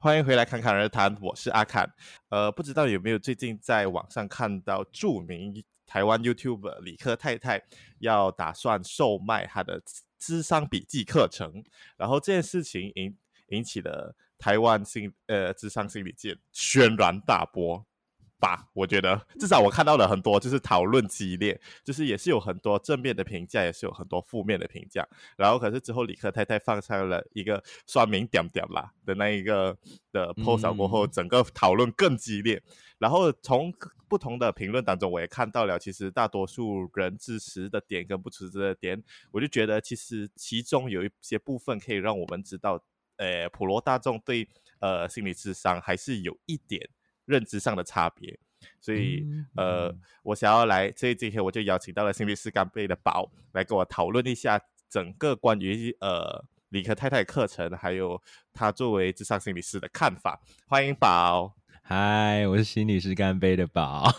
欢迎回来侃侃而谈，我是阿侃。呃，不知道有没有最近在网上看到著名台湾 YouTuber 理科太太要打算售卖她的智商笔记课程，然后这件事情引引起了台湾心呃智商心理界轩然大波。吧，我觉得至少我看到了很多，就是讨论激烈，就是也是有很多正面的评价，也是有很多负面的评价。然后可是之后李克太太放上了一个刷名点点啦的那一个的 post 过后，整个讨论更激烈。嗯、然后从不同的评论当中，我也看到了，其实大多数人支持的点跟不支持的点，我就觉得其实其中有一些部分可以让我们知道，呃，普罗大众对呃心理智商还是有一点。认知上的差别，所以、嗯、呃，我想要来，所以今天我就邀请到了心理师干杯的宝来跟我讨论一下整个关于呃理科太太课程，还有他作为智商心理师的看法。欢迎宝，嗨，我是心理师干杯的宝，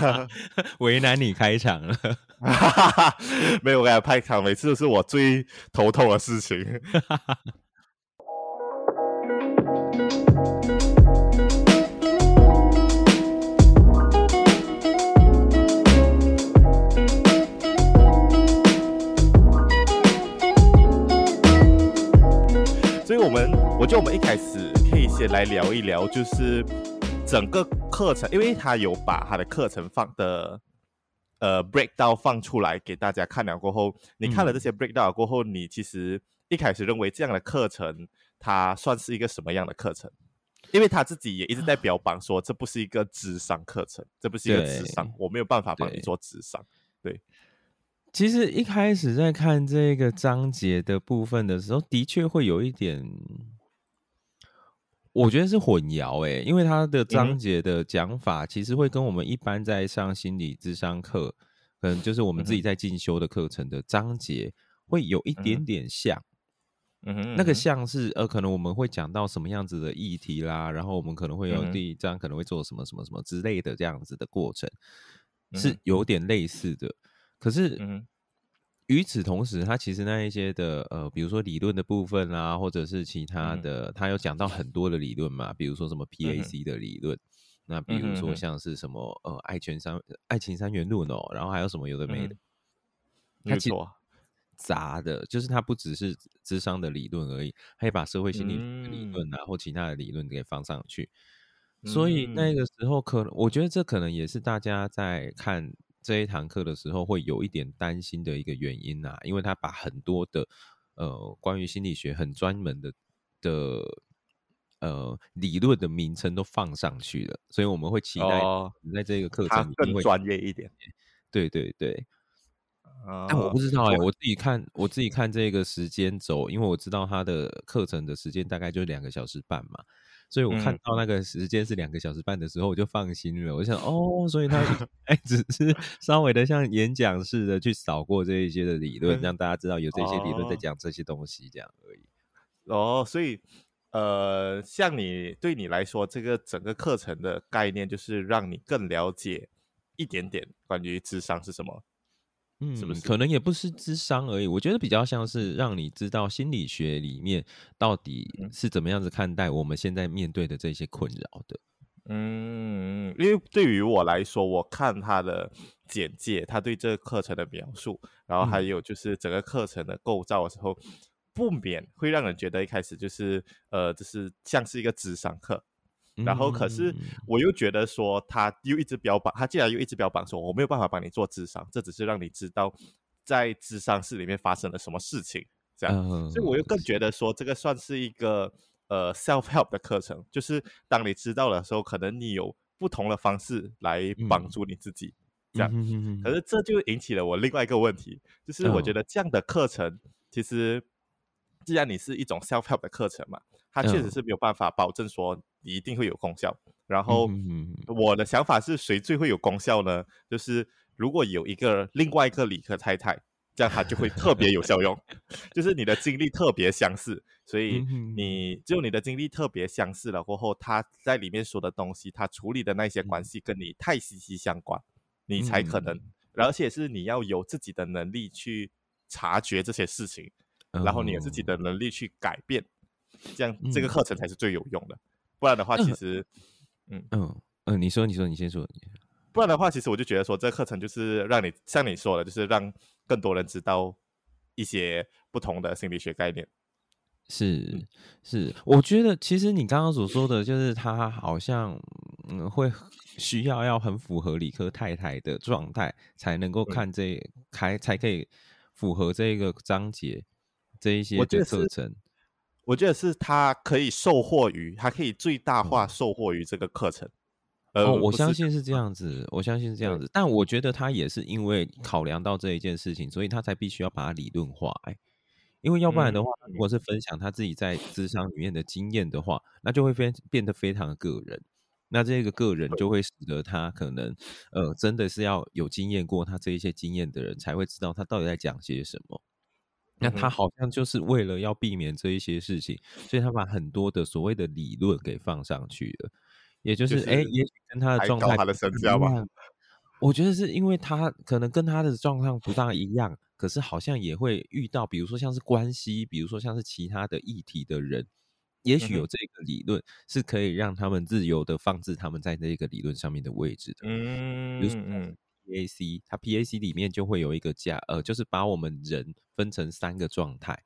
为难你开场了，没有，我开场每次都是我最头痛的事情。觉得我们一开始可以先来聊一聊，就是整个课程，因为他有把他的课程放的呃 breakdown 放出来给大家看了过后，你看了这些 breakdown 过后，你其实一开始认为这样的课程，它算是一个什么样的课程？因为他自己也一直在标榜说，这不是一个智商课程，这不是一个智商，我没有办法帮你做智商，对。对其实一开始在看这个章节的部分的时候，的确会有一点。我觉得是混淆诶，因为他的章节的讲法其实会跟我们一般在上心理智商课，可能就是我们自己在进修的课程的章节会有一点点像。嗯哼，那个像是呃，可能我们会讲到什么样子的议题啦，然后我们可能会有第一章可能会做什么什么什么之类的这样子的过程，是有点类似的。可是，与此同时，他其实那一些的呃，比如说理论的部分啦，或者是其他的，他有讲到很多的理论嘛，比如说什么 PAC 的理论，那比如说像是什么呃爱情三爱情三元论哦，然后还有什么有的没的，他其实杂的，就是他不只是智商的理论而已，他也把社会心理理论啊或其他的理论给放上去，所以那个时候可能我觉得这可能也是大家在看。这一堂课的时候会有一点担心的一个原因啊，因为他把很多的呃关于心理学很专门的的呃理论的名称都放上去了，所以我们会期待在这个课程更专业一点。对对对，但我不知道哎、欸，我自己看我自己看这个时间轴，因为我知道他的课程的时间大概就两个小时半嘛。所以我看到那个时间是两个小时半的时候，我就放心了。嗯、我想，哦，所以他哎，只是稍微的像演讲似的去扫过这一些的理论，嗯、让大家知道有这些理论在讲这些东西，这样而已。哦，所以呃，像你对你来说，这个整个课程的概念就是让你更了解一点点关于智商是什么。嗯，是不是？可能也不是智商而已，我觉得比较像是让你知道心理学里面到底是怎么样子看待我们现在面对的这些困扰的。嗯，因为对于我来说，我看他的简介，他对这个课程的描述，然后还有就是整个课程的构造的时候，嗯、不免会让人觉得一开始就是呃，就是像是一个智商课。然后，可是我又觉得说，他又一直标榜，他既然又一直标榜说，我没有办法帮你做智商，这只是让你知道在智商室里面发生了什么事情，这样。Uh, 所以我又更觉得说，这个算是一个呃 self help 的课程，就是当你知道了的时候，可能你有不同的方式来帮助你自己，这样。可是这就引起了我另外一个问题，就是我觉得这样的课程，其实既然你是一种 self help 的课程嘛。它确实是没有办法保证说你一定会有功效。然后我的想法是，谁最会有功效呢？就是如果有一个另外一个理科太太，这样它就会特别有效用。就是你的经历特别相似，所以你只有你的经历特别相似了过后，他在里面说的东西，他处理的那些关系跟你太息息相关，你才可能，而且是你要有自己的能力去察觉这些事情，然后你有自己的能力去改变。这样这个课程才是最有用的。嗯、不然的话，其实，嗯嗯嗯，你说你说你先说。不然的话，其实我就觉得说，这个课程就是让你像你说的，就是让更多人知道一些不同的心理学概念。是是，我觉得其实你刚刚所说的就是他好像嗯会需要要很符合理科太太的状态才能够看这开、嗯、才可以符合这个章节这一些的课程。我觉得是他可以受获于，他可以最大化受获于这个课程。呃、哦，我相信是这样子，我相信是这样子。但我觉得他也是因为考量到这一件事情，所以他才必须要把它理论化、欸。因为要不然的话，如果是分享他自己在咨商里面的经验的话，那就会变变得非常的个人。那这个个人就会使得他可能，呃，真的是要有经验过他这一些经验的人才会知道他到底在讲些什么。那他好像就是为了要避免这一些事情，所以他把很多的所谓的理论给放上去了。也就是，哎、就是，也许跟他的状态他的身价吧。我觉得是因为他可能跟他的状况不大一样。可是好像也会遇到，比如说像是关系，比如说像是其他的议题的人，也许有这个理论是可以让他们自由的放置他们在那个理论上面的位置的。嗯，比如说 PAC，它 PAC 里面就会有一个加，呃，就是把我们人分成三个状态，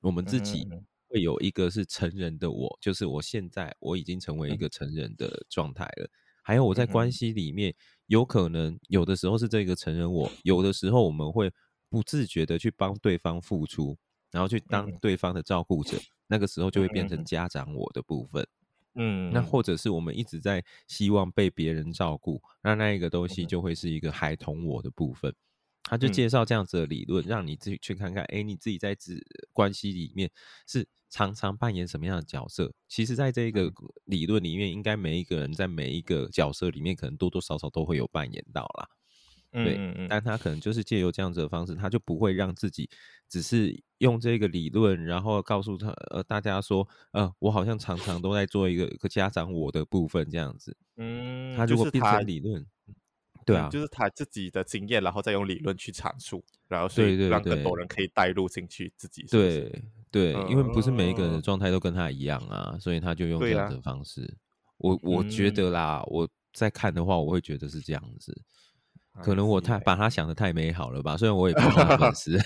我们自己会有一个是成人的我，就是我现在我已经成为一个成人的状态了，还有我在关系里面有可能有的时候是这个成人我，有的时候我们会。不自觉的去帮对方付出，然后去当对方的照顾者，嗯，那个时候就会变成家长我的部分。嗯，那或者是我们一直在希望被别人照顾，那那一个东西就会是一个孩童我的部分。他就介绍这样子的理论，让你自己去看看，哎，你自己在这关系里面是常常扮演什么样的角色？其实，在这个理论里面，应该每一个人在每一个角色里面，可能多多少少都会有扮演到啦。对，嗯嗯，但他可能就是借由这样子的方式，他就不会让自己只是用这个理论，然后告诉他呃大家说，呃，我好像常常都在做一个一个家长我的部分这样子。嗯，他如果变成理论，对啊，就是他自己的经验，然后再用理论去阐述，然后所以让更多人可以带入进去自己是是。对对，因为不是每一个人的状态都跟他一样啊，所以他就用这样的方式。啊，我我觉得啦，我在看的话，我会觉得是这样子。可能我太把他想的太美好了吧，虽然我也不是粉丝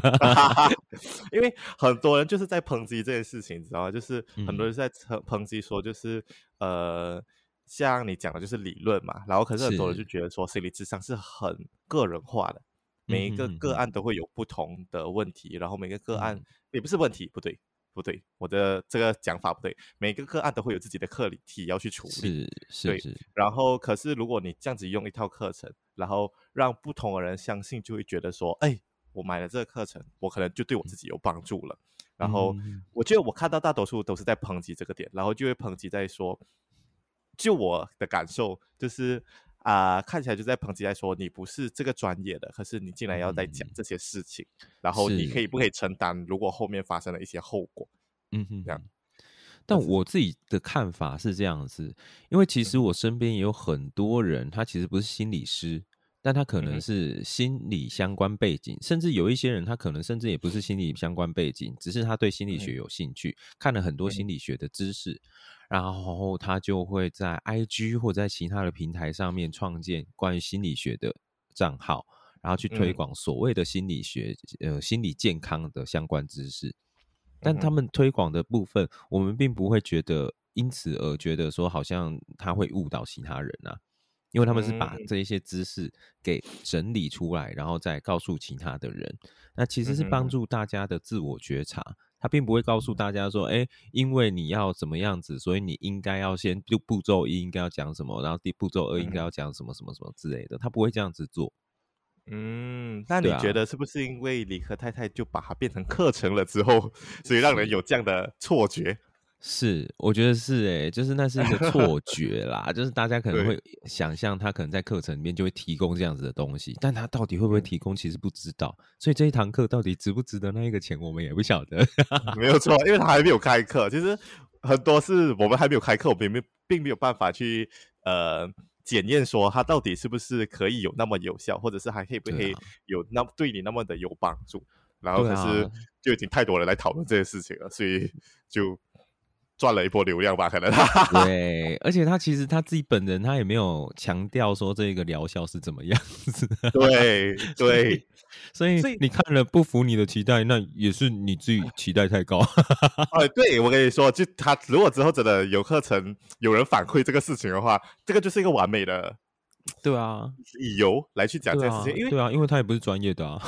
因为很多人就是在抨击这件事情，你知道吗？就是很多人在抨抨击说，就是、嗯、呃，像你讲的，就是理论嘛，然后可是很多人就觉得说，心理智商是很个人化的，每一个个案都会有不同的问题，然后每个个案也不是问题，不对。不对，我的这个讲法不对。每个个案都会有自己的课题要去处理，是是是。然后，可是如果你这样子用一套课程，然后让不同的人相信，就会觉得说，哎，我买了这个课程，我可能就对我自己有帮助了。然后，我觉得我看到大多数都是在抨击这个点，然后就会抨击在说，就我的感受就是。啊、呃，看起来就在抨击，在说你不是这个专业的，可是你竟然要在讲这些事情，嗯，然后你可以不可以承担？如果后面发生了一些后果，嗯哼，这样。但我自己的看法是这样子，因为其实我身边也有很多人，他其实不是心理师。但他可能是心理相关背景，甚至有一些人，他可能甚至也不是心理相关背景，只是他对心理学有兴趣，看了很多心理学的知识，然后他就会在 IG 或在其他的平台上面创建关于心理学的账号，然后去推广所谓的心理学呃心理健康的相关知识。但他们推广的部分，我们并不会觉得因此而觉得说好像他会误导其他人啊。因为他们是把这一些知识给整理出来，然后再告诉其他的人。那其实是帮助大家的自我觉察。他并不会告诉大家说：“哎，因为你要怎么样子，所以你应该要先就步骤一应该要讲什么，然后第步骤二应该要讲什么什么什么之类的。”他不会这样子做。嗯，那你觉得是不是因为理科太太就把它变成课程了之后，所以让人有这样的错觉？是，我觉得是哎、欸，就是那是一个错 觉啦，就是大家可能会想象他可能在课程里面就会提供这样子的东西，但他到底会不会提供，其实不知道。所以这一堂课到底值不值得那一个钱，我们也不晓得。没有错，因为他还没有开课，其实很多是我们还没有开课，我们没并没有办法去呃检验说他到底是不是可以有那么有效，或者是还可以不可以有那对你那么的有帮助。然后可是就已经太多人来讨论这些事情了，所以就。赚了一波流量吧？可能 对，而且他其实他自己本人他也没有强调说这个疗效是怎么样子。对对，所以你看了不符你的期待，那也是你自己期待太高。哎，对我跟你说，就他如果之后真的有课程有人反馈这个事情的话，这个就是一个完美的，对啊，理由来去讲这件事情，因为对啊，因为他也不是专业的啊。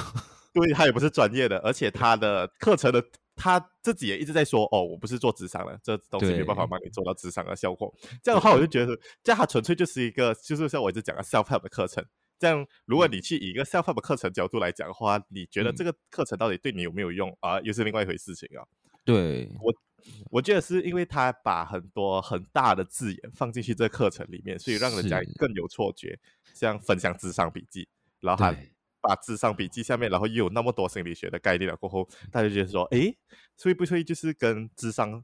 对，他也不是专业的，而且他的课程的他自己也一直在说：“哦，我不是做智商的，这东西没办法帮你做到智商的效果。”这样的话，我就觉得，这样他纯粹就是一个，就是像我一直讲的 self help 的课程。这样，如果你去以一个 self help 的课程角度来讲的话，你觉得这个课程到底对你有没有用、嗯、啊？又是另外一回事情啊。对我，我觉得是因为他把很多很大的字眼放进去这个课程里面，所以让人家更有错觉，像分享智商笔记，然后他。把智商笔记下面，然后又有那么多心理学的概念了，过后大家就觉得说，诶，会不会就是跟智商？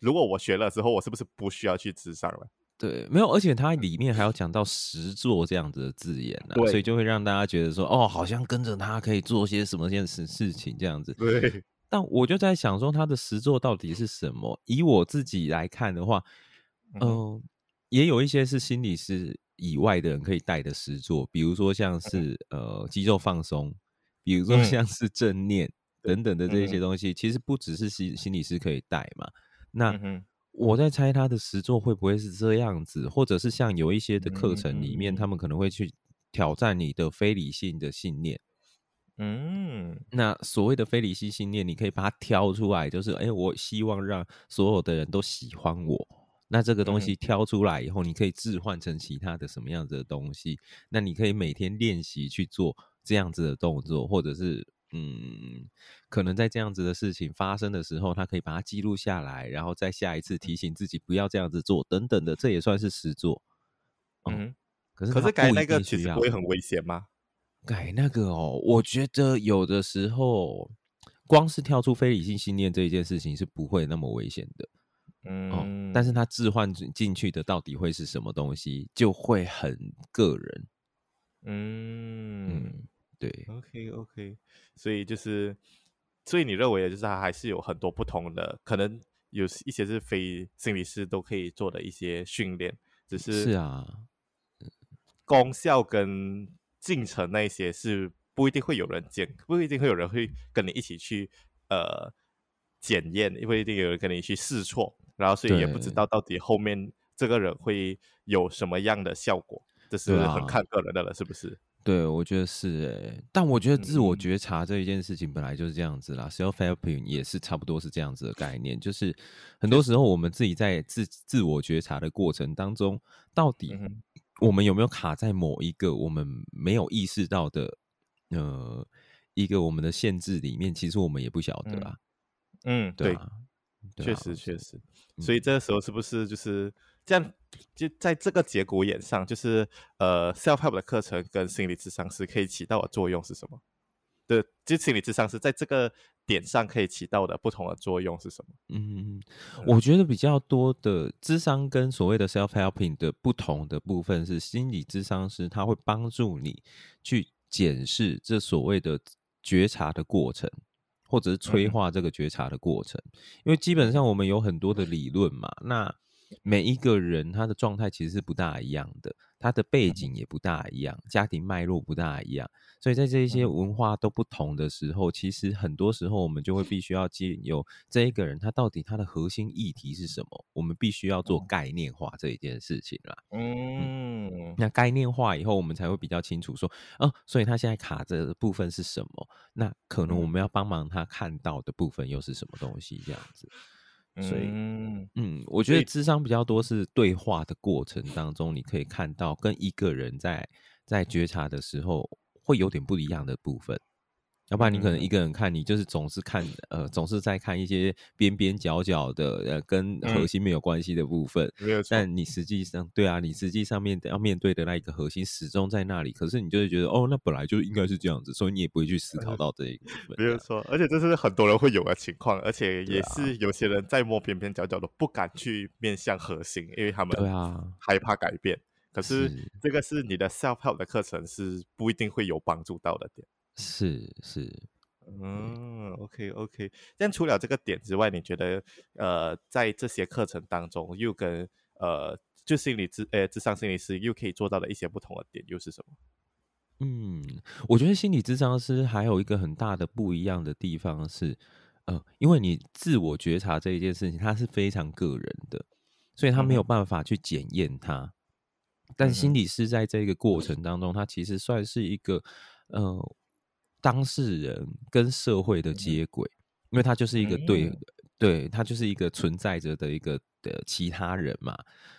如果我学了之后，我是不是不需要去智商了？对，没有，而且它里面还要讲到实作这样子的字眼呢、啊，所以就会让大家觉得说，哦，好像跟着他可以做些什么件事事情这样子。对，但我就在想说，他的实作到底是什么？以我自己来看的话，嗯、呃，也有一些是心理师。以外的人可以带的实作，比如说像是呃肌肉放松，比如说像是正念等等的这些东西，其实不只是心心理师可以带嘛。那我在猜他的实作会不会是这样子，或者是像有一些的课程里面，他们可能会去挑战你的非理性的信念。嗯，那所谓的非理性信念，你可以把它挑出来，就是哎，我希望让所有的人都喜欢我。那这个东西挑出来以后，你可以置换成其他的什么样子的东西？那你可以每天练习去做这样子的动作，或者是嗯，可能在这样子的事情发生的时候，他可以把它记录下来，然后再下一次提醒自己不要这样子做，等等的，这也算是实作。嗯，可是可是改那个其实不会很危险吗？改那个哦，我觉得有的时候光是跳出非理性信念这一件事情是不会那么危险的。嗯、哦，但是它置换进去的到底会是什么东西，就会很个人。嗯嗯，对。OK OK，所以就是，所以你认为的就是它还是有很多不同的，可能有一些是非心理师都可以做的一些训练，只是是啊，功效跟进程那些是不一定会有人见，不一定会有人会跟你一起去呃检验，不一定有人跟你去试错。然后，所以也不知道到底后面这个人会有什么样的效果，这是很看个人的了，是不是？对，我觉得是诶。但我觉得自我觉察这一件事情本来就是这样子啦，嗯，self-helping 也是差不多是这样子的概念，就是很多时候我们自己在自自我觉察的过程当中，到底我们有没有卡在某一个我们没有意识到的呃一个我们的限制里面？其实我们也不晓得啊。嗯，对。确实确实，所以这个时候是不是就是这样？就在这个节骨眼上，就是呃，self help 的课程跟心理智商师可以起到的作用是什么？对，就心理智商是在这个点上可以起到的不同的作用是什么？嗯，我觉得比较多的智商跟所谓的 self helping 的不同的部分是，心理智商师他会帮助你去检视这所谓的觉察的过程。或者是催化这个觉察的过程，因为基本上我们有很多的理论嘛，那每一个人他的状态其实是不大一样的。他的背景也不大一样，家庭脉络不大一样，所以在这一些文化都不同的时候，其实很多时候我们就会必须要借由这一个人他到底他的核心议题是什么，我们必须要做概念化这一件事情啦。嗯，嗯，那概念化以后，我们才会比较清楚说，哦，所以他现在卡着的部分是什么？那可能我们要帮忙他看到的部分又是什么东西？这样子。所以，嗯，我觉得智商比较多是对话的过程当中，你可以看到跟一个人在在觉察的时候会有点不一样的部分。要不然你可能一个人看，你就是总是看，呃，总是在看一些边边角角的，呃，跟核心没有关系的部分。没有错。但你实际上，对啊，你实际上面要面对的那一个核心始终在那里。可是你就会觉得，哦，那本来就应该是这样子，所以你也不会去思考到这一个部分。没有错，而且这是很多人会有的情况，而且也是有些人在摸边边角角的，不敢去面向核心，因为他们对啊害怕改变。可是这个是你的 self help 的课程是不一定会有帮助到的点。是是，嗯，OK OK。但除了这个点之外，你觉得呃，在这些课程当中，又跟呃，就心理咨呃，咨商心理师又可以做到的一些不同的点，又是什么？嗯，我觉得心理咨商师还有一个很大的不一样的地方是，呃，因为你自我觉察这一件事情，它是非常个人的，所以他没有办法去检验它。嗯、但心理师在这个过程当中，他其实算是一个呃。当事人跟社会的接轨，因为他就是一个对，嗯、对他就是一个存在着的一个的其他人嘛，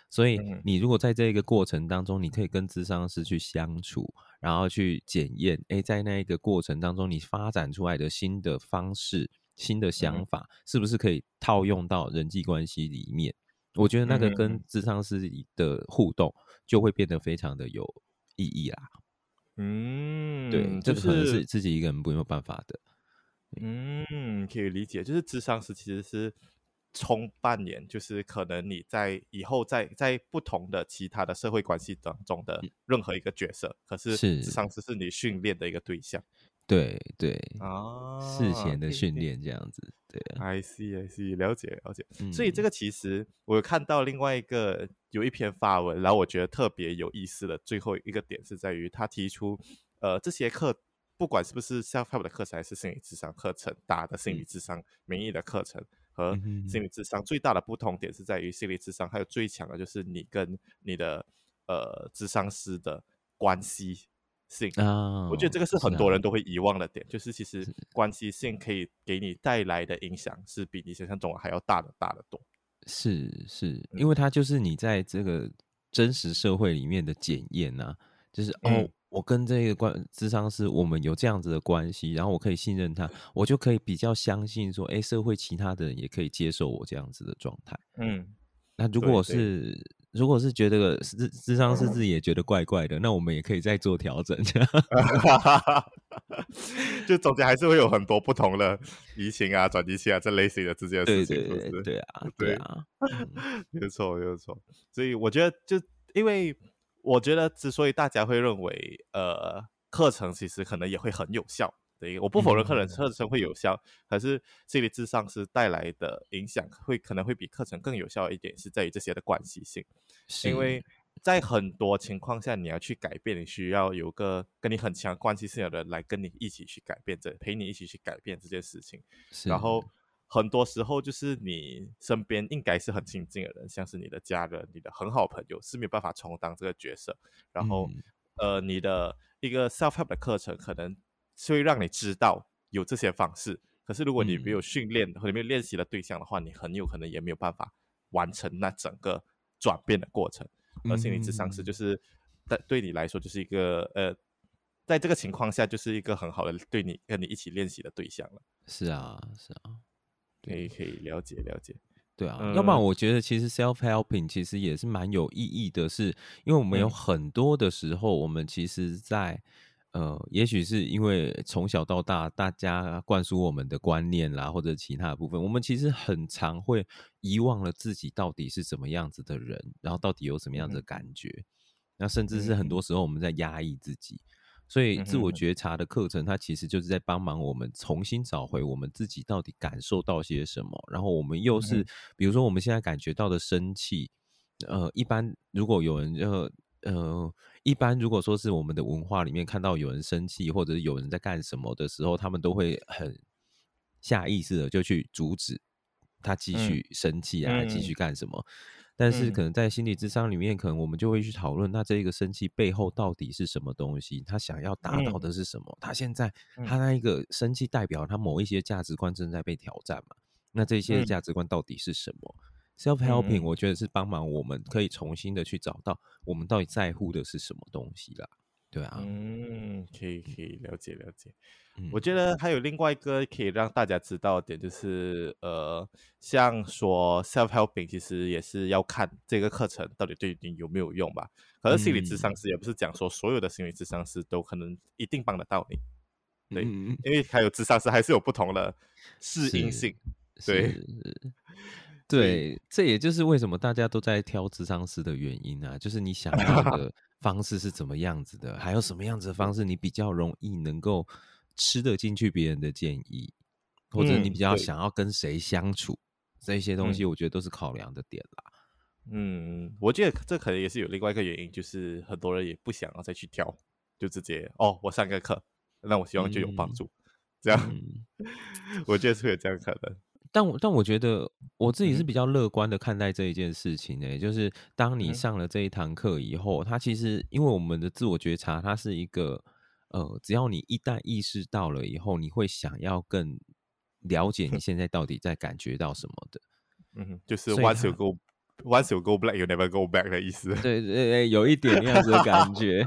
所以你如果在这个过程当中，你可以跟咨商师去相处，然后去检验，哎，在那一个过程当中，你发展出来的新的方式、新的想法，是不是可以套用到人际关系里面？我觉得那个跟咨商师的互动就会变得非常的有意义啦。嗯，对，这个可能是自己一个人没有办法的。嗯，可以理解，就是智商是其实是充扮演，就是可能你在以后在在不同的其他的社会关系当中的任何一个角色，可是智商师是你训练的一个对象。对对啊，事前的训练这样子，对啊，I see I see，了解了解。所以这个其实我有看到另外一个有一篇发文，然后我觉得特别有意思的最后一个点是在于他提出，呃，这些课不管是不是 self-help 的课程，还是心理智商课程，大的心理智商、名义的课程和心理智商最大的不同点是在于心理智商还有最强的就是你跟你的呃智商师的关系。性啊，oh, 我觉得这个是很多人都会遗忘的点，是啊、就是其实关系性可以给你带来的影响是比你想象中还要大的大的多。是是，因为它就是你在这个真实社会里面的检验呐，就是、嗯、哦，我跟这个关智商是我们有这样子的关系，然后我可以信任他，我就可以比较相信说，哎，社会其他的人也可以接受我这样子的状态。嗯，那如果是。如果是觉得智智商是自己也觉得怪怪的，嗯、那我们也可以再做调整，就总结还是会有很多不同的移情啊、转移器啊这类型的这件事情，对对对，对，对啊，对啊，没有错没有错。所以我觉得，就因为我觉得，之所以大家会认为，呃，课程其实可能也会很有效。对，我不否认课程课程会有效，嗯、可是心理智商是带来的影响会可能会比课程更有效一点，是在于这些的关系性。因为在很多情况下，你要去改变，你需要有个跟你很强关系性的人来跟你一起去改变这，陪你一起去改变这件事情。是然后很多时候就是你身边应该是很亲近的人，像是你的家人、你的很好朋友，是没有办法充当这个角色。然后，嗯、呃，你的一个 self-help 的课程可能。所以让你知道有这些方式，可是如果你没有训练或者没有练习的对象的话，你很有可能也没有办法完成那整个转变的过程。而心理咨商师就是，对对你来说就是一个呃，在这个情况下就是一个很好的对你跟你一起练习的对象了。是啊，是啊，可以可以了解了解。对啊，嗯、要不然我觉得其实 self helping 其实也是蛮有意义的是，是因为我们有很多的时候，我们其实在。呃，也许是因为从小到大，大家灌输我们的观念啦，或者其他的部分，我们其实很常会遗忘了自己到底是怎么样子的人，然后到底有什么样子的感觉，嗯、那甚至是很多时候我们在压抑自己，所以自我觉察的课程，它其实就是在帮忙我们重新找回我们自己到底感受到些什么，然后我们又是，比如说我们现在感觉到的生气，呃，一般如果有人就。呃，一般如果说是我们的文化里面看到有人生气，或者是有人在干什么的时候，他们都会很下意识的就去阻止他继续生气啊，继、嗯、续干什么。但是可能在心理智商里面，可能我们就会去讨论，那这个生气背后到底是什么东西？他想要达到的是什么？嗯、他现在他那一个生气代表他某一些价值观正在被挑战嘛？那这些价值观到底是什么？Self-helping，我觉得是帮忙我们可以重新的去找到我们到底在乎的是什么东西啦，对啊，嗯，可以可以了解了解。嗯、我觉得还有另外一个可以让大家知道的点，就是呃，像说 Self-helping 其实也是要看这个课程到底对你有没有用吧。可是心理咨商师也不是讲说所有的心理咨商师都可能一定帮得到你，对，嗯、因为还有智商师还是有不同的适应性，对。对，这也就是为什么大家都在挑智商师的原因啊，就是你想要的 方式是怎么样子的，还有什么样子的方式你比较容易能够吃得进去别人的建议，或者你比较想要跟谁相处，这些东西我觉得都是考量的点啦。嗯，我觉得这可能也是有另外一个原因，就是很多人也不想要再去挑，就直接哦，我上个课，那我希望就有帮助，嗯、这样，嗯、我觉得是有这样可能。但我但我觉得我自己是比较乐观的看待这一件事情呢、欸，嗯、就是当你上了这一堂课以后，它其实因为我们的自我觉察，它是一个呃，只要你一旦意识到了以后，你会想要更了解你现在到底在感觉到什么的。嗯，就是 once you go once you go black, you never go back 的意思。对对对，有一点那样子的感觉。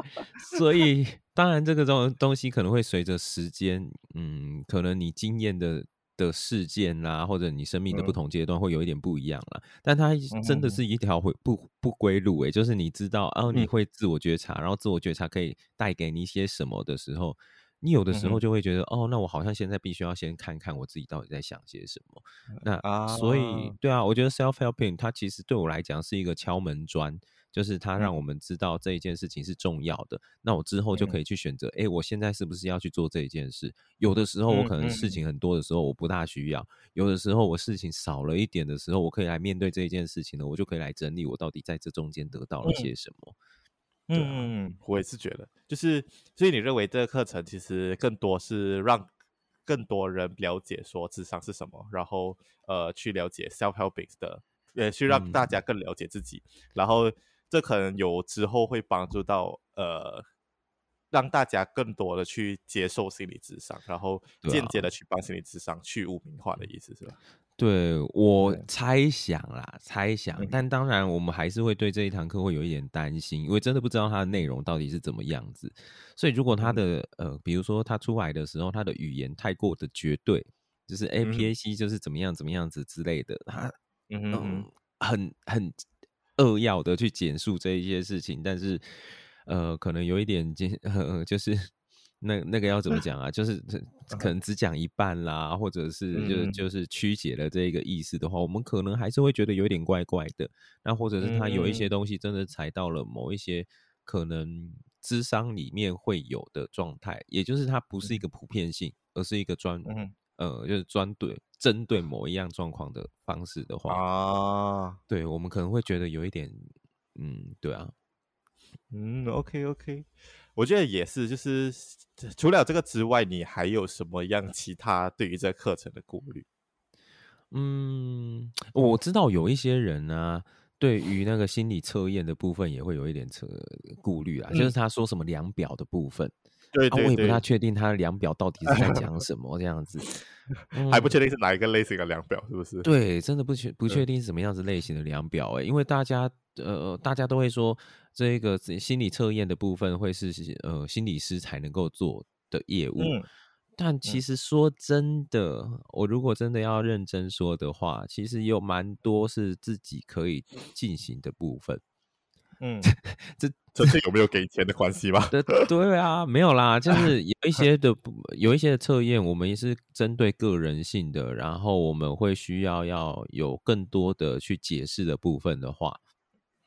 所以当然这个东东西可能会随着时间，嗯，可能你经验的。的事件啦、啊，或者你生命的不同阶段会有一点不一样啦，嗯、但它真的是一条回不不归路诶、欸，就是你知道，哦，你会自我觉察，嗯、然后自我觉察可以带给你一些什么的时候，你有的时候就会觉得，嗯、哦，那我好像现在必须要先看看我自己到底在想些什么。那啊，所以对啊，我觉得 self helping 它其实对我来讲是一个敲门砖。就是它让我们知道这一件事情是重要的，嗯、那我之后就可以去选择，哎、嗯欸，我现在是不是要去做这一件事？有的时候我可能事情很多的时候我不大需要，嗯嗯、有的时候我事情少了一点的时候，我可以来面对这一件事情呢，我就可以来整理我到底在这中间得到了些什么。嗯，对啊、嗯，我也是觉得，就是所以你认为这个课程其实更多是让更多人了解说智商是什么，然后呃去了解 self helping 的，呃去让大家更了解自己，嗯、然后。这可能有之后会帮助到呃，让大家更多的去接受心理智商，然后间接的去帮心理智商去污名化的意思是吧？对，我猜想啦，猜想，嗯、但当然我们还是会对这一堂课会有一点担心，因为真的不知道它的内容到底是怎么样子。所以如果它的呃，比如说它出来的时候，它的语言太过的绝对，就是 APAC 就是怎么样怎么样子之类的，他嗯，嗯，嗯很很。扼要的去简述这一些事情，但是，呃，可能有一点，呃，就是 那那个要怎么讲啊？就是可能只讲一半啦，或者是就就是曲解了这个意思的话，我们可能还是会觉得有点怪怪的。那或者是他有一些东西真的踩到了某一些可能智商里面会有的状态，也就是它不是一个普遍性，而是一个专。呃，就是专对针对某一样状况的方式的话啊，对，我们可能会觉得有一点，嗯，对啊，嗯，OK OK，我觉得也是，就是除了这个之外，你还有什么样其他对于这课程的顾虑？嗯，我知道有一些人呢、啊，对于那个心理测验的部分也会有一点测顾虑啊，嗯、就是他说什么量表的部分。对，对，对、啊，我也不太确定他的量表到底是在讲什么这样子，嗯、还不确定是哪一个类型的量表，是不是？对，真的不确不确定是什么样子类型的量表哎、欸，因为大家呃，大家都会说这个心理测验的部分会是呃心理师才能够做的业务，嗯、但其实说真的，嗯、我如果真的要认真说的话，其实有蛮多是自己可以进行的部分。嗯，这这是有没有给钱的关系吗？对 对啊，没有啦，就 是有一些的有一些的测验，我们也是针对个人性的，然后我们会需要要有更多的去解释的部分的话，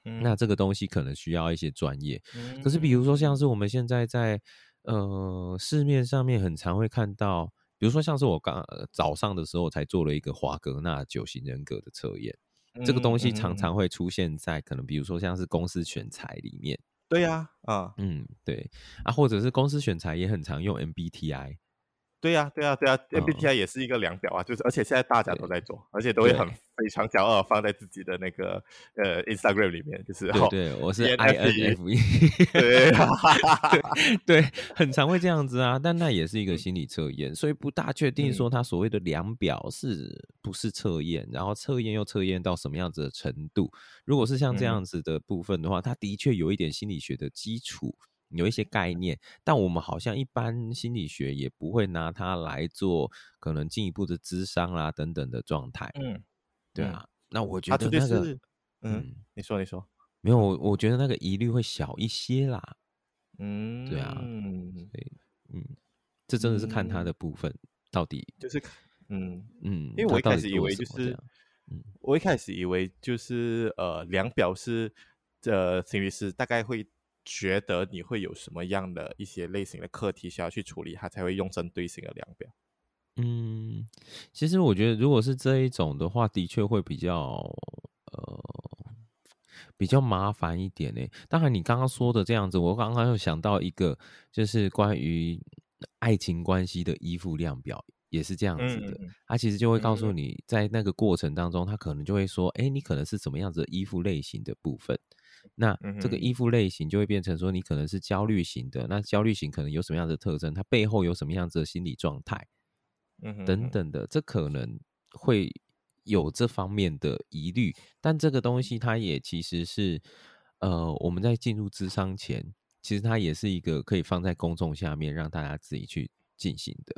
嗯、那这个东西可能需要一些专业。嗯、可是比如说像是我们现在在呃市面上面很常会看到，比如说像是我刚早上的时候才做了一个华格纳九型人格的测验。这个东西常常会出现在可能，比如说像是公司选材里面。对呀，啊，嗯，对啊，或者是公司选材也很常用 MBTI。对呀，对呀，对呀，MBTI 也是一个量表啊，就是而且现在大家都在做，而且都会很非常骄傲放在自己的那个呃 Instagram 里面，就是对对，我是 INFE，对 对，很常会这样子啊，但那也是一个心理测验，所以不大确定说它所谓的量表是不是测验，然后测验又测验到什么样子的程度，如果是像这样子的部分的话，它的确有一点心理学的基础。有一些概念，但我们好像一般心理学也不会拿它来做可能进一步的咨商啦等等的状态。嗯，对啊。嗯、那我觉得那个，嗯，嗯你说你说，没有，我我觉得那个疑虑会小一些啦。嗯，对啊，嗯，嗯，这真的是看他的部分、嗯、到底就是，嗯嗯，因为我一开始以为就是，嗯，我一开始以为就是呃量表是呃心理师大概会。觉得你会有什么样的一些类型的课题需要去处理，他才会用针对性的量表。嗯，其实我觉得如果是这一种的话，的确会比较呃比较麻烦一点呢。当然，你刚刚说的这样子，我刚刚又想到一个，就是关于爱情关系的依附量表，也是这样子的。他、嗯、其实就会告诉你，在那个过程当中，他可能就会说，哎，你可能是什么样子的依附类型的部分。那这个依附类型就会变成说，你可能是焦虑型的。那焦虑型可能有什么样的特征？它背后有什么样子的心理状态？嗯等等的，这可能会有这方面的疑虑。但这个东西它也其实是，呃，我们在进入智商前，其实它也是一个可以放在公众下面让大家自己去。进行的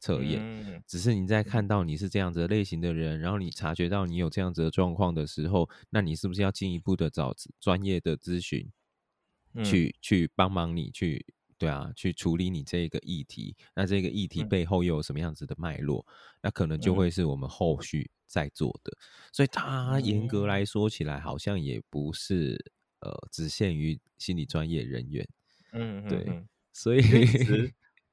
测验，嗯，只是你在看到你是这样子的类型的人，然后你察觉到你有这样子的状况的时候，那你是不是要进一步的找专业的咨询，去去帮忙你去对啊，去处理你这个议题？那这个议题背后又有什么样子的脉络？那可能就会是我们后续在做的。所以它严格来说起来，好像也不是呃只限于心理专业人员。嗯，对，所以。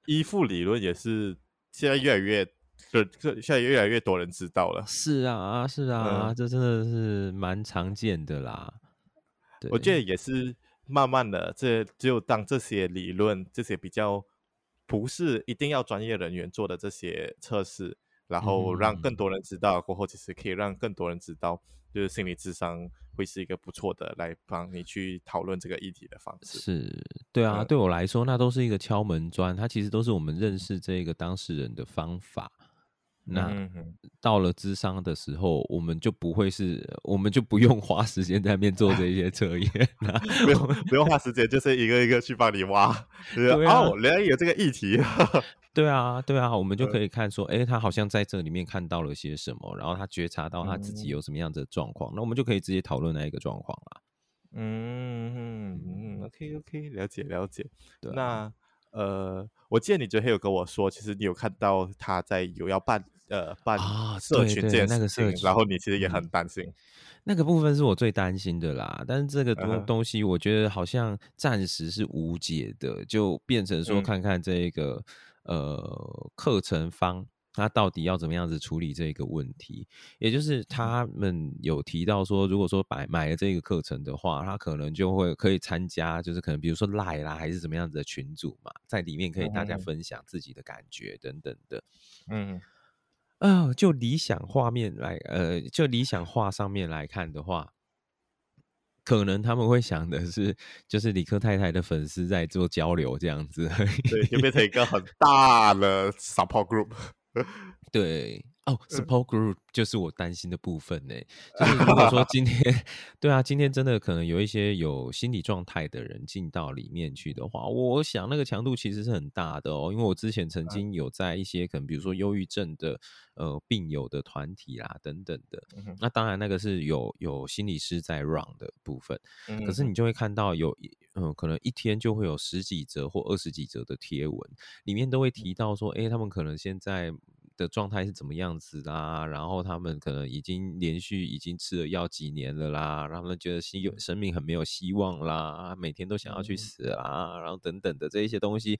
依附理论也是现在越来越，就现在越来越多人知道了。是啊，是啊，嗯、这真的是蛮常见的啦。我觉得也是慢慢的，这只有当这些理论，这些比较不是一定要专业人员做的这些测试，然后让更多人知道过后，其实可以让更多人知道。就是心理智商会是一个不错的来帮你去讨论这个议题的方式。是，对啊，嗯、对我来说，那都是一个敲门砖，它其实都是我们认识这个当事人的方法。那到了智商的时候，我们就不会是，我们就不用花时间在那边做这些测验，不用不用花时间，就是一个一个去帮你挖。就是、啊、哦，原来有这个议题。对啊，对啊，我们就可以看说，哎，他好像在这里面看到了些什么，然后他觉察到他自己有什么样子的状况，嗯、那我们就可以直接讨论那一个状况了。嗯嗯嗯，OK OK，了解了解。对啊、那呃，我记得你昨天有跟我说，其实你有看到他在有要办呃办啊社群这件事情，啊、对对那个社群，然后你其实也很担心。那个部分是我最担心的啦，但是这个东东西，我觉得好像暂时是无解的，就变成说看看这个。嗯呃，课程方他到底要怎么样子处理这个问题？也就是他们有提到说，如果说买买了这个课程的话，他可能就会可以参加，就是可能比如说赖啦，还是怎么样子的群组嘛，在里面可以大家分享自己的感觉等等的。嗯，呃，就理想画面来，呃，就理想化上面来看的话。可能他们会想的是，就是理科太太的粉丝在做交流这样子，对，就变成一个很大的 support group，对。哦，support group 就是我担心的部分呢。就是如果说今天，对啊，今天真的可能有一些有心理状态的人进到里面去的话，我想那个强度其实是很大的哦。因为我之前曾经有在一些可能，比如说忧郁症的呃病友的团体啦等等的，那当然那个是有有心理师在 run 的部分，可是你就会看到有嗯，可能一天就会有十几则或二十几则的贴文，里面都会提到说，哎，他们可能现在。的状态是怎么样子啦？然后他们可能已经连续已经吃了药几年了啦，然后他们觉得心有生命很没有希望啦，每天都想要去死啊，然后等等的这一些东西，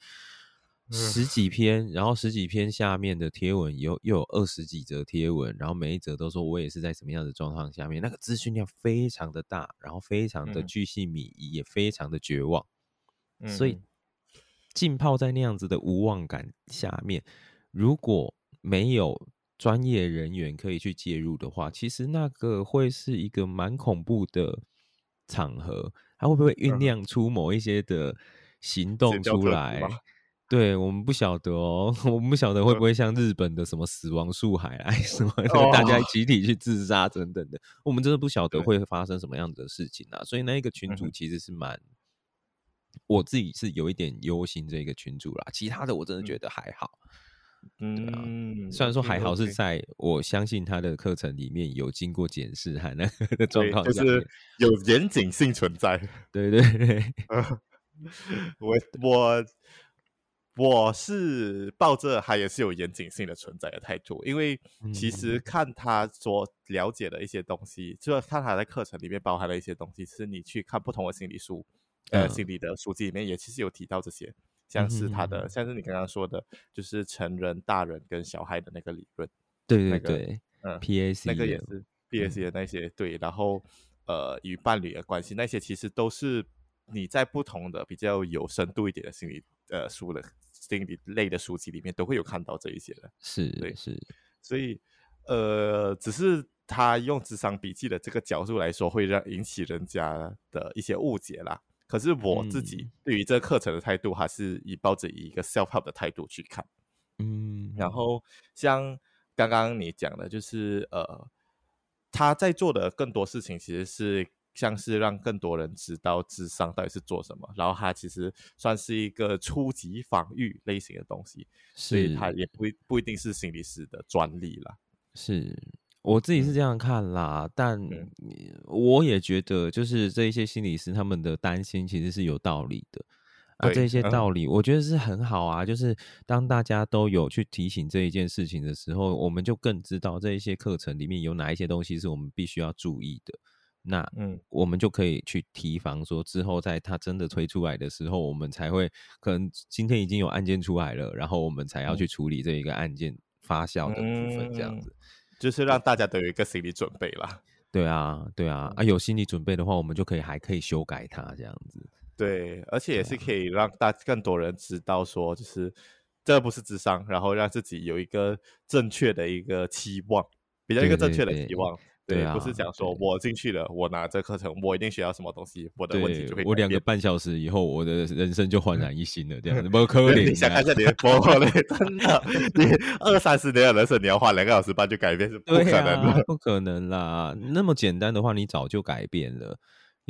十几篇，然后十几篇下面的贴文有又有二十几则贴文，然后每一则都说我也是在什么样的状况下面，那个资讯量非常的大，然后非常的巨细靡遗，也非常的绝望，所以浸泡在那样子的无望感下面，如果没有专业人员可以去介入的话，其实那个会是一个蛮恐怖的场合。它会不会酝酿出某一些的行动出来？对，我们不晓得哦，我们不晓得会不会像日本的什么死亡树海啊 什么的，大家集体去自杀等等的，我们真的不晓得会发生什么样子的事情啊。所以那一个群主其实是蛮，我自己是有一点忧心这个群主啦。其他的我真的觉得还好。嗯，虽然说还好是在我相信他的课程里面有经过检视和那个的状况下，就是有严谨性存在。对 对。对，我我我是抱着他也是有严谨性的存在的态度，因为其实看他所了解的一些东西，就看他在课程里面包含的一些东西，是你去看不同的心理书，呃心理的书籍里面也其实有提到这些，像是他的，嗯、像是你刚刚说的，就是成人、大人跟小孩的那个理论，对对对，那个、嗯，PAC 那个也是 PAC 的那些、嗯、对，然后呃与伴侣的关系那些其实都是你在不同的比较有深度一点的心理呃书的心理类的书籍里面都会有看到这一些的，是对是，所以呃只是。他用智商笔记的这个角度来说，会让引起人家的一些误解啦。可是我自己对于这个课程的态度，还是以抱着一个 self help 的态度去看。嗯，然后像刚刚你讲的，就是呃，他在做的更多事情，其实是像是让更多人知道智商到底是做什么。然后他其实算是一个初级防御类型的东西，所以他也不不一定是心理师的专利啦。是。我自己是这样看啦，嗯、但我也觉得，就是这一些心理师他们的担心其实是有道理的。啊，这些道理我觉得是很好啊。就是当大家都有去提醒这一件事情的时候，我们就更知道这一些课程里面有哪一些东西是我们必须要注意的。那嗯，我们就可以去提防说，之后在他真的推出来的时候，我们才会可能今天已经有案件出来了，然后我们才要去处理这一个案件发酵的部分，这样子。嗯就是让大家都有一个心理准备啦。对啊，对啊，啊，有心理准备的话，我们就可以还可以修改它这样子。对，而且也是可以让大更多人知道说，就是这不是智商，然后让自己有一个正确的一个期望，比较一个正确的期望。对对对对，对啊，不是讲说我进去了，我拿这课程，我一定学到什么东西，我的问题就会。我两个半小时以后，我的人生就焕然一新了，这样子 不可能。你想看一下你的波嘞，真的，你二三十年的人生，你要花两个小时半就改变是不可能的，啊，不可能啦。那么简单的话，你早就改变了。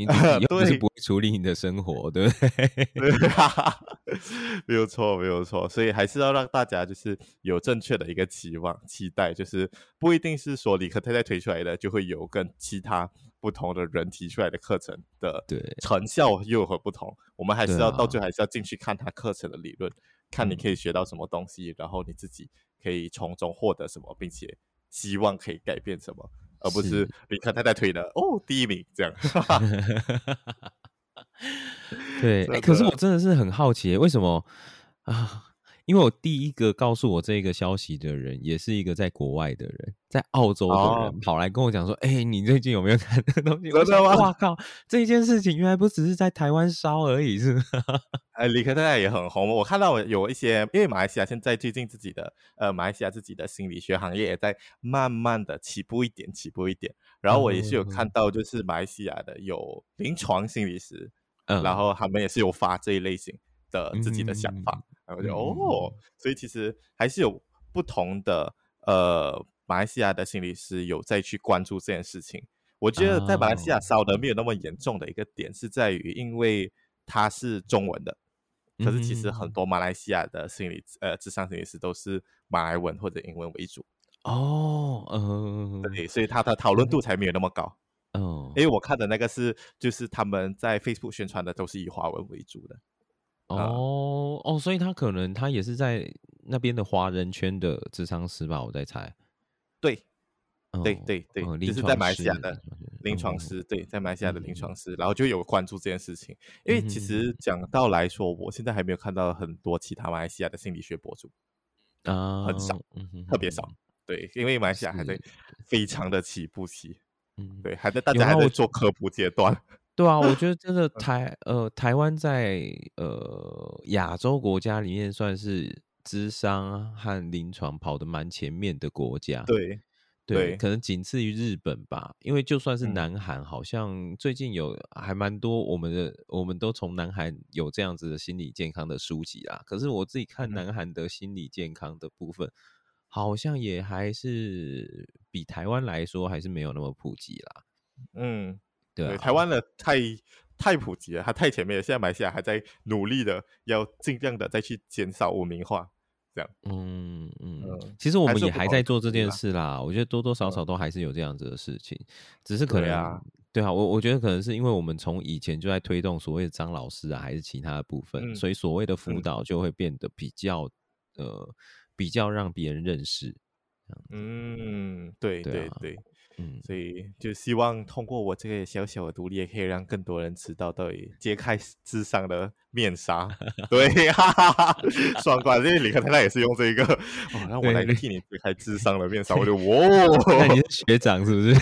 你 又是不会处理你的生活，对不对？没有错，没有错。所以还是要让大家就是有正确的一个期望、期待，就是不一定是说理科太太推出来的就会有跟其他不同的人提出来的课程的成效又有何不同。我们还是要到最后还是要进去看他课程的理论，看你可以学到什么东西，然后你自己可以从中获得什么，并且希望可以改变什么。而不是林肯太太推的哦，第一名这样。对，欸，可是我真的是很好奇，为什么啊？因为我第一个告诉我这个消息的人，也是一个在国外的人，在澳洲的人，哦、跑来跟我讲说：“哎、欸，你最近有没有看这个东西？”我说：“哇靠，这件事情原来不只是在台湾烧而已，是吗？” 哎，理科太太也很红。我看到有一些，因为马来西亚现在最近自己的呃，马来西亚自己的心理学行业也在慢慢的起步一点，起步一点。然后我也是有看到，就是马来西亚的有临床心理师，嗯，然后他们也是有发这一类型的自己的想法。嗯然后就哦，所以其实还是有不同的呃，马来西亚的心理师有在去关注这件事情。我觉得在马来西亚烧的没有那么严重的一个点是在于，因为它是中文的，可是其实很多马来西亚的心理呃智商心理师都是马来文或者英文为主。哦，嗯，对，所以他的讨论度才没有那么高。哦，因为我看的那个是就是他们在 Facebook 宣传的都是以华文为主的。哦哦，所以他可能他也是在那边的华人圈的智商师吧，我在猜。对，哦、对对对，就是在马来西亚的临床师，对，在马来西亚的临床师，然后就有关注这件事情。因为其实讲到来说，我现在还没有看到很多其他马来西亚的心理学博主啊，很少，特别少。对，因为马来西亚还在非常的起步期，嗯，对，还在大家还在做科普阶段。对啊，我觉得 真的台呃台湾在呃亚洲国家里面算是智商和临床跑得蛮前面的国家。对对，对，可能仅次于日本吧。因为就算是南韩，好像最近有还蛮多我们的，我们都从南韩有这样子的心理健康的书籍啦。可是我自己看南韩的心理健康的部分，好像也还是比台湾来说还是没有那么普及啦。嗯。对，台湾的太太普及了，它太前面了。现在马来西亚还在努力的，要尽量的再去减少污名化，这样。嗯嗯，嗯，其实我们也还在做这件事啦。我觉得多多少少都还是有这样子的事情，嗯、只是可能对啊，对啊，我我觉得可能是因为我们从以前就在推动所谓的张老师啊，还是其他的部分，嗯、所以所谓的辅导就会变得比较、嗯、呃比较让别人认识。嗯，对对对。对啊。嗯，所以就希望通过我这个小小的独立，也可以让更多人知道，到底揭开智商的面纱。对，哈哈哈，双关，因为李克太太也是用这个，哦，那我来替你揭开智商的面纱，我就 哇，那你是学长是不是？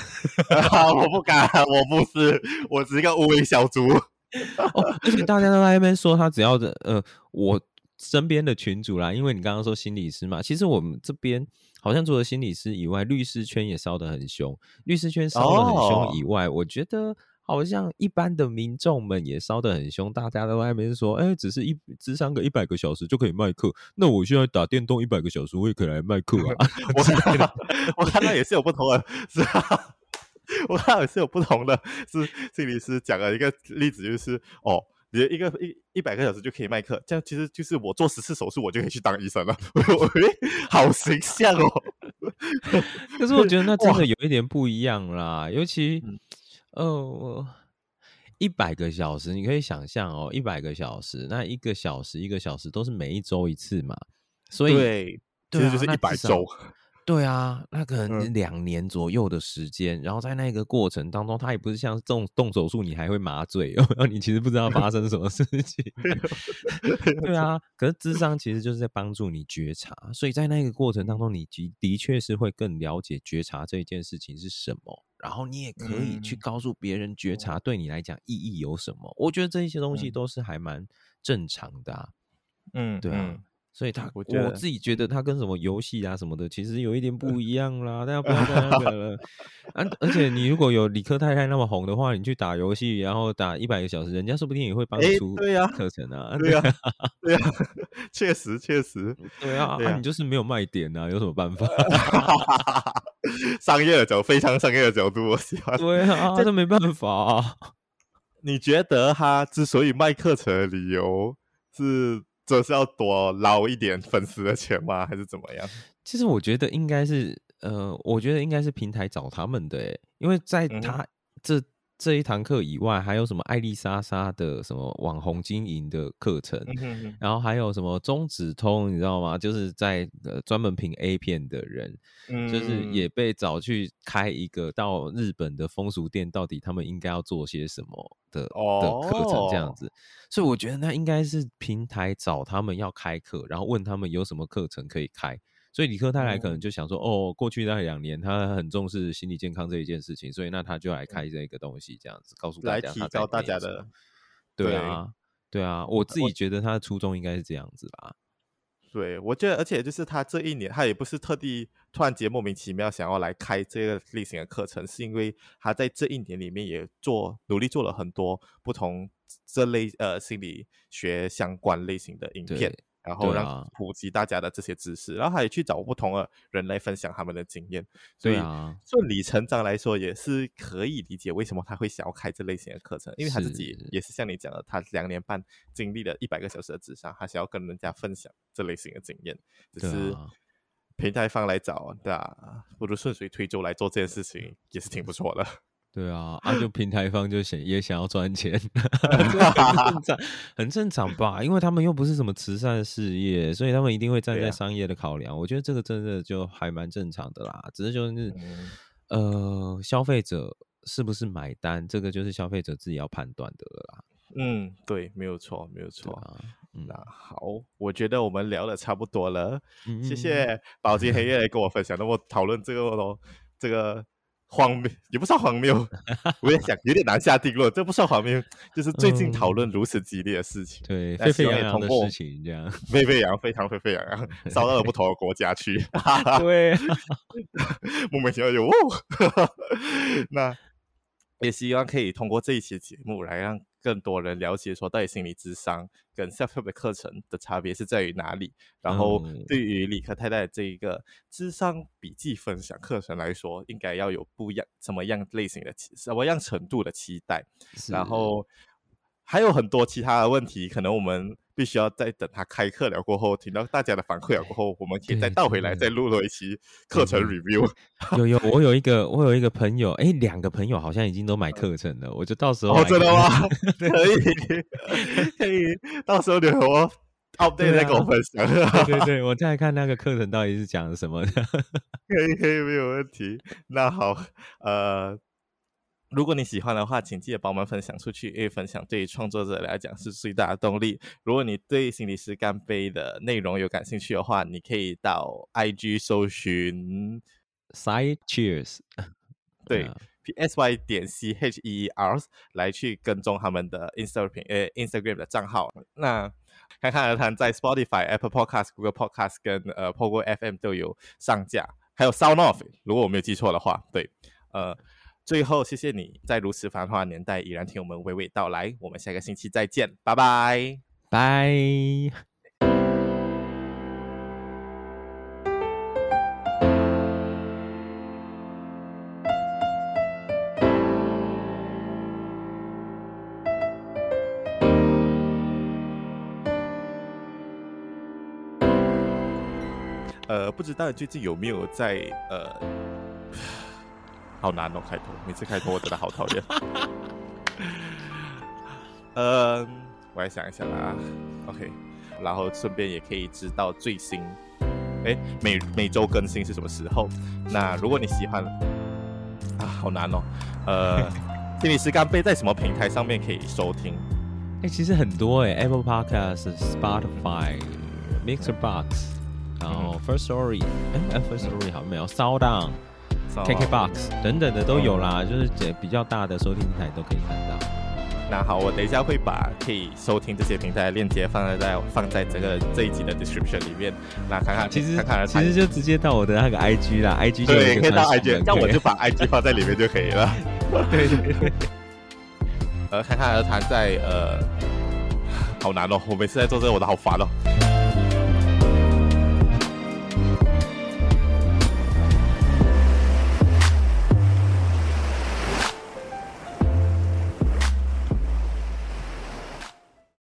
我不敢，我不是，我只是一个无尾小猪。哦，而且大家都在那边说，他只要的，呃，我身边的群主啦，因为你刚刚说心理师嘛，其实我们这边。好像除了心理师以外，律师圈也烧得很凶。律师圈烧得很凶以外，哦、我觉得好像一般的民众们也烧得很凶。大家都在那边说，哎、欸，只是一智商个一百个小时就可以卖课，那我现在打电动一百个小时，我也可以来卖课啊。我看到，我看到也是有不同的，是啊，我看到也是有不同的，是心理师讲了一个例子，就是哦。你一个一一百个小时就可以卖课，这样其实就是我做十次手术，我就可以去当医生了。好形象哦！可是我觉得那真的有一点不一样啦，尤其呃，一百个小时，你可以想象哦，一百个小时，那一个小时一个小时都是每一周一次嘛，所以对，其实就是一百周。对啊，那可能两年左右的时间，嗯、然后在那个过程当中，他也不是像这种动手术，你还会麻醉，然 后你其实不知道发生什么事情。对啊，可是智商其实就是在帮助你觉察，所以在那个过程当中，你的的确是会更了解觉察这一件事情是什么，然后你也可以去告诉别人觉察对你来讲意义有什么。嗯、我觉得这一些东西都是还蛮正常的、啊。嗯，对啊。所以他我，我自己觉得他跟什么游戏啊什么的，其实有一点不一样啦。大家不要再那个了。啊，而且你如果有理科太太那么红的话，你去打游戏，然后打一百个小时，人家说不定也会帮你出课程啊。对呀，对呀，确实确实，对啊。那你就是没有卖点啊，有什么办法？商业的角度，非常商业的角度，我喜欢。对啊，这都没办法啊。你觉得他之所以卖课程的理由是？这是要多捞一点粉丝的钱吗？还是怎么样？其实我觉得应该是，呃，我觉得应该是平台找他们的，因为在他这。嗯这一堂课以外，还有什么艾丽莎莎的什么网红经营的课程，嗯、哼哼然后还有什么中指通，你知道吗？就是在呃专门评 A 片的人，嗯、就是也被找去开一个到日本的风俗店，到底他们应该要做些什么的、哦、的课程这样子。所以我觉得那应该是平台找他们要开课，然后问他们有什么课程可以开。所以理科太太可能就想说，嗯、哦，过去那两年他很重视心理健康这一件事情，所以那他就来开这个东西，这样子告诉大家，来提高大家的。对啊，对啊，我自己觉得他的初衷应该是这样子吧。对，我觉得，而且就是他这一年，他也不是特地突然间莫名其妙想要来开这个类型的课程，是因为他在这一年里面也做努力做了很多不同这类呃心理学相关类型的影片。然后让普及大家的这些知识，啊、然后他也去找不同的人来分享他们的经验，所以顺理成章来说也是可以理解为什么他会想要开这类型的课程，因为他自己也是像你讲的，他两年半经历了一百个小时的智商，他想要跟人家分享这类型的经验，只是平台方来找，对啊，不如顺水推舟来做这件事情也是挺不错的。对啊，啊，就平台方就想也想要赚钱，很正常，很正常吧？因为他们又不是什么慈善事业，所以他们一定会站在商业的考量。啊、我觉得这个真的就还蛮正常的啦。只是就是，嗯、呃，消费者是不是买单，这个就是消费者自己要判断的了啦。嗯，对，没有错，没有错。啊嗯、那好，我觉得我们聊的差不多了，嗯、谢谢宝金黑夜 来跟我分享，那么讨论这个咯，这个。荒谬 也不算荒谬，我也想有点难下定论。这不算荒谬，就是最近讨论如此激烈的事情，嗯、对，沸沸扬扬的事情，这样沸沸扬，非常沸沸扬扬，烧到了不同的国家去。对，莫名其妙就哦，那也希望可以通过这一期节目来让。更多人了解说，到底心理咨商跟 self-help 的课程的差别是在于哪里？然后，对于理科太太的这一个智商笔记分享课程来说，应该要有不一样、什么样类型的期、什么样程度的期待？然后。还有很多其他的问题，可能我们必须要再等他开课了过后，听到大家的反馈了过后，我们可以再倒回来，再录了一期课程 review。有有，我有一个，我有一个朋友，哎，两个朋友好像已经都买课程了，我就到时候哦，真的吗？可以可以，到时候你和我哦，对，再跟我分享。对对 对，我再看那个课程到底是讲什么的。可以可以，没有问题。那好，呃，如果你喜欢的话，请记得帮我们分享出去，因为分享对于创作者来讲是最大的动力。如果你对心理师干杯的内容有感兴趣的话，你可以到 IG 搜寻 Side Cheers，对。Uh. S Y 点 C H E E R 来去跟踪他们的 Instagram 呃 Instagram 的账号。那侃侃而谈在 Spotify、Apple Podcast、Google Podcast 跟呃 Pogo FM 都有上架，还有 Sound Off，如果我没有记错的话，对。呃，最后谢谢你在如此繁华的年代依然听我们娓娓道来。我们下个星期再见，拜拜，拜。呃，不知道你最近有没有在呃，好难哦，开头每次开头我真的好讨厌。嗯，我来想一想啊，OK，然后顺便也可以知道最新，哎，每每周更新是什么时候？那如果你喜欢，啊，好难哦，呃，心理师干杯在什么平台上面可以收听？哎，其实很多哎，Apple Podcast、Spotify、Mixer Box。然后 First Story，哎，First Story 好像没有，Sound KKBox 等等的都有啦，就是这比较大的收听平台都可以看到。那好，我等一下会把可以收听这些平台的链接放在在放在这个这一集的 description 里面。那看看，其实看看其实就直接到我的那个 IG 啦，IG 就对，可以到 IG，那我就把 IG 放在里面就可以了。对对对。呃，看看而谈在呃，好难哦，我每次在做这个我都好烦哦。